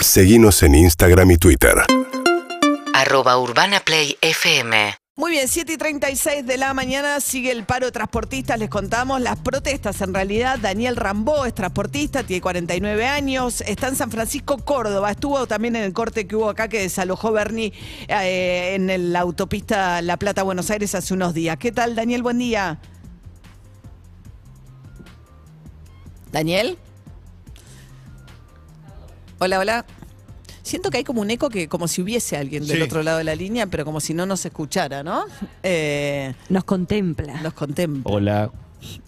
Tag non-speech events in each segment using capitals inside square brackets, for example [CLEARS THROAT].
Seguimos en Instagram y Twitter. Arroba Urbana Play FM. Muy bien, 7 y 36 de la mañana sigue el paro de transportistas, les contamos las protestas. En realidad, Daniel Rambó es transportista, tiene 49 años, está en San Francisco, Córdoba. Estuvo también en el corte que hubo acá que desalojó Bernie eh, en la autopista La Plata, Buenos Aires hace unos días. ¿Qué tal, Daniel? Buen día. ¿Daniel? Hola, hola. Siento que hay como un eco que como si hubiese alguien del Sí. otro lado de la línea, pero como si no nos escuchara, ¿no? [LAUGHS] Eh, Nos contempla. nos contempla. Hola.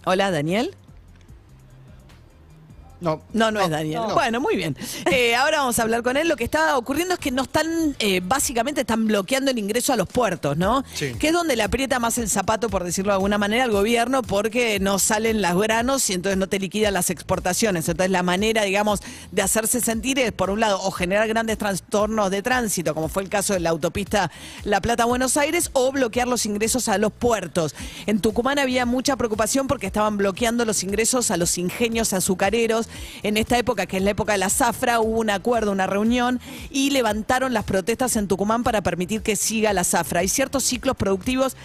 Hola, Daniel. No. No, no, es Daniel. Bueno, muy bien. Eh, ahora vamos a hablar con él. Lo que está ocurriendo es que no están, eh, básicamente están bloqueando el ingreso a los puertos, ¿no? Sí. Que es donde le aprieta más el zapato, por decirlo de alguna manera, al gobierno, porque no salen los granos y entonces no te liquidan las exportaciones. Entonces la manera, digamos, de hacerse sentir es, por un lado, o generar grandes trastornos de tránsito, como fue el caso de la autopista La Plata-Buenos Aires, o bloquear los ingresos a los puertos. En Tucumán había mucha preocupación porque estaban bloqueando los ingresos a los ingenios azucareros. En esta época, que es la época de la zafra, hubo un acuerdo, una reunión y levantaron las protestas en Tucumán para permitir que siga la zafra. Hay ciertos ciclos productivos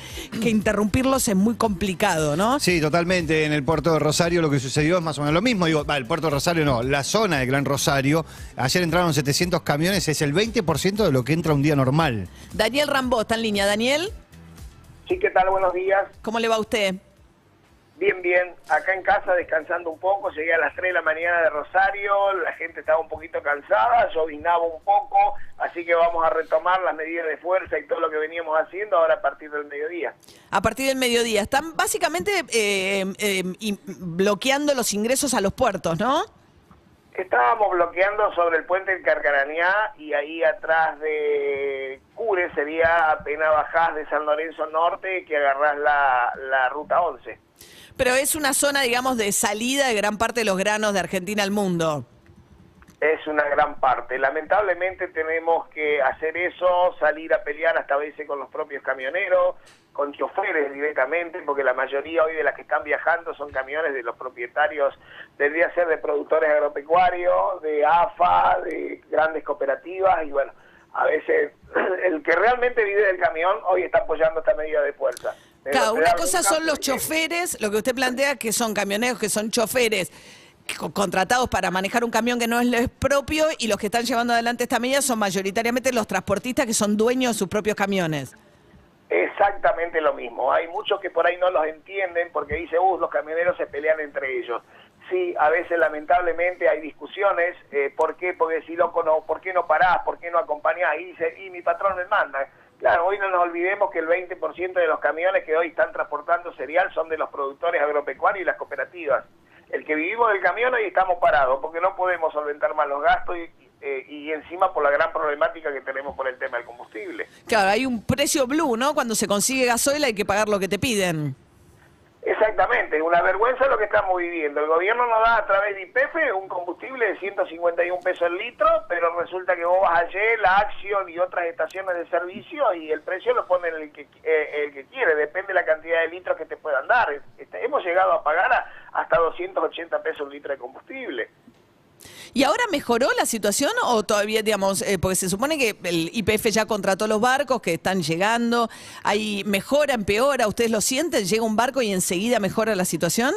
que interrumpirlos es muy complicado, ¿no? Sí, totalmente. En el puerto de Rosario lo que sucedió es más o menos lo mismo. Digo, el puerto de Rosario no, la zona de Gran Rosario. Ayer entraron 700 camiones, es el 20% de lo que entra un día normal. Daniel Rambó, ¿está en línea? Daniel, Sí, ¿qué tal? Buenos días. ¿cómo le va a usted? Bien, bien. Acá en casa descansando un poco. Llegué a las 3 de la mañana de Rosario. La gente estaba un poquito cansada. Llovinaba un poco. Así que vamos a retomar las medidas de fuerza y todo lo que veníamos haciendo ahora a partir del mediodía. A partir del mediodía. Están básicamente eh, eh, y- bloqueando los ingresos a los puertos, ¿no? Estábamos bloqueando sobre el puente del Carcarañá y ahí atrás de sería apenas bajás de San Lorenzo Norte que agarrás la, la ruta 11. Pero es una zona, digamos, de salida de gran parte de los granos de Argentina al mundo. Es una gran parte. Lamentablemente tenemos que hacer eso, salir a pelear hasta a veces con los propios camioneros, con choferes directamente, porque la mayoría hoy de las que están viajando son camiones de los propietarios, debería ser de productores agropecuarios, de AFA, de grandes cooperativas, y bueno, a veces [CLEARS THROAT] el que realmente vive del camión hoy está apoyando esta medida de fuerza. Claro, una cosa son los choferes, lo que usted plantea que son camioneros, que son choferes co- contratados para manejar un camión que no es, es propio y los que están llevando adelante esta medida son mayoritariamente los transportistas que son dueños de sus propios camiones. Exactamente lo mismo. Hay muchos que por ahí no los entienden porque dice, uh, los camioneros se pelean entre ellos. Sí, a veces lamentablemente hay discusiones. Eh, ¿Por qué? Porque si loco no, ¿por qué no parás? ¿Por qué no acompañás? Y dice, y mi patrón me manda. Claro, hoy no nos olvidemos que el 20% de los camiones que hoy están transportando cereal son de los productores agropecuarios y las cooperativas. El que vivimos del camión hoy estamos parados porque no podemos solventar más los gastos y, eh, y encima por la gran problemática que tenemos por el tema del combustible. Claro, hay un precio blue, ¿no? Cuando se consigue gasoil hay que pagar lo que te piden. Exactamente, una vergüenza lo que estamos viviendo. El gobierno nos da a través de IPF un combustible de 151 pesos el litro, pero resulta que vos vas allí, la Action y otras estaciones de servicio y el precio lo pone el que, eh, el que quiere, depende de la cantidad de litros que te puedan dar. Este, hemos llegado a pagar a- hasta 280 pesos el litro de combustible. ¿Y ahora mejoró la situación o todavía, digamos, eh, porque se supone que el IPF ya contrató los barcos que están llegando, hay mejora, empeora, ¿ustedes lo sienten? ¿Llega un barco y enseguida mejora la situación?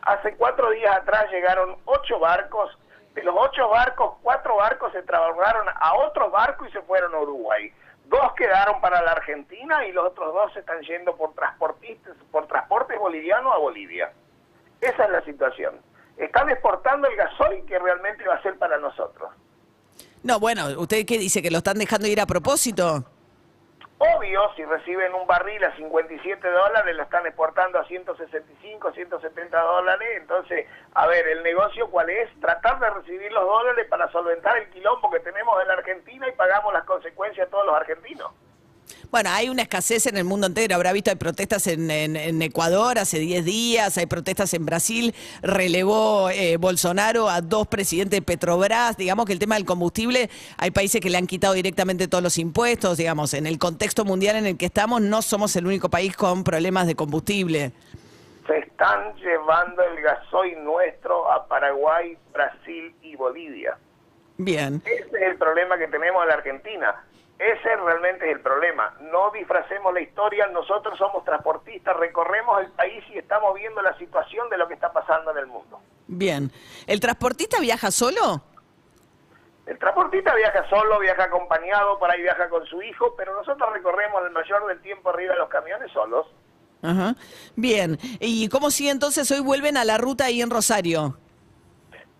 Hace cuatro días atrás llegaron ocho barcos. De los ocho barcos, cuatro barcos se trasladaron a otro barco y se fueron a Uruguay. Dos quedaron para la Argentina y los otros dos se están yendo por transportistas, por transporte boliviano a Bolivia. Esa es la situación. Están exportando el gasoil que realmente va a ser para nosotros. No, bueno, ¿usted qué dice? ¿Que lo están dejando ir a propósito? Obvio, si reciben un barril a 57 dólares, lo están exportando a 165, 170 dólares. Entonces, a ver, el negocio cuál es? Tratar de recibir los dólares para solventar el quilombo que tenemos en la Argentina y pagamos las consecuencias todos los argentinos. Bueno, hay una escasez en el mundo entero. Habrá visto, hay protestas en, en- en Ecuador hace 10 días, hay protestas en Brasil, relevó eh, Bolsonaro a dos presidentes de Petrobras. Digamos que el tema del combustible, hay países que le han quitado directamente todos los impuestos. Digamos, en el contexto mundial en el que estamos, no somos el único país con problemas de combustible. Se están llevando el gasoil nuestro a Paraguay, Brasil y Bolivia. Bien. Ese es el problema que tenemos en la Argentina. Ese realmente es el problema. No disfracemos la historia. Nosotros somos transportistas, recorremos el país y estamos viendo la situación de lo que está pasando en el mundo. Bien. ¿El transportista viaja solo? El transportista viaja solo, viaja acompañado, por ahí viaja con su hijo, pero nosotros recorremos el mayor del tiempo arriba de los camiones solos. Ajá. Bien. ¿Y cómo sigue entonces? Hoy vuelven a la ruta ahí en Rosario.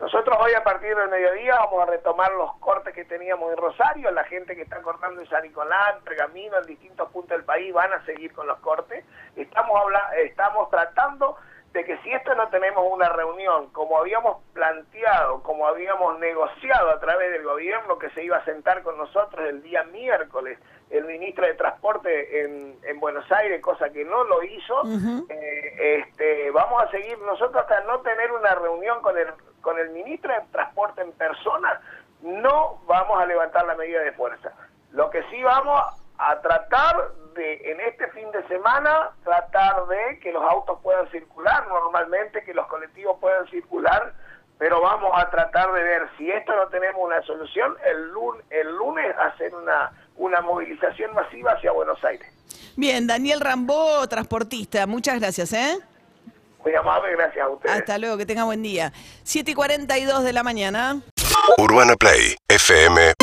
Nosotros hoy a partir del mediodía vamos a retomar los cortes que teníamos en Rosario, la gente que está cortando en San Nicolás, en Pergamino, en distintos puntos del país van a seguir con los cortes. Estamos, estamos tratando de que si esto no tenemos una reunión como habíamos planteado, como habíamos negociado a través del gobierno que se iba a sentar con nosotros el día miércoles, el ministro de Transporte en, en Buenos Aires, cosa que no lo hizo, eh, este, vamos a seguir nosotros hasta no tener una reunión con el con el ministro de Transporte en persona, no vamos a levantar la medida de fuerza. Lo que sí vamos a tratar de, en este fin de semana, tratar de que los autos puedan circular normalmente, que los colectivos puedan circular, pero vamos a tratar de ver si esto no tenemos una solución, el lunes, el lunes hacer una, una movilización masiva hacia Buenos Aires. Bien, Daniel Rambó, transportista. Muchas gracias, ¿eh? Muy amable, gracias a ustedes. Hasta luego, que tenga buen día. 7 y 42 de la mañana. Urbana Play fm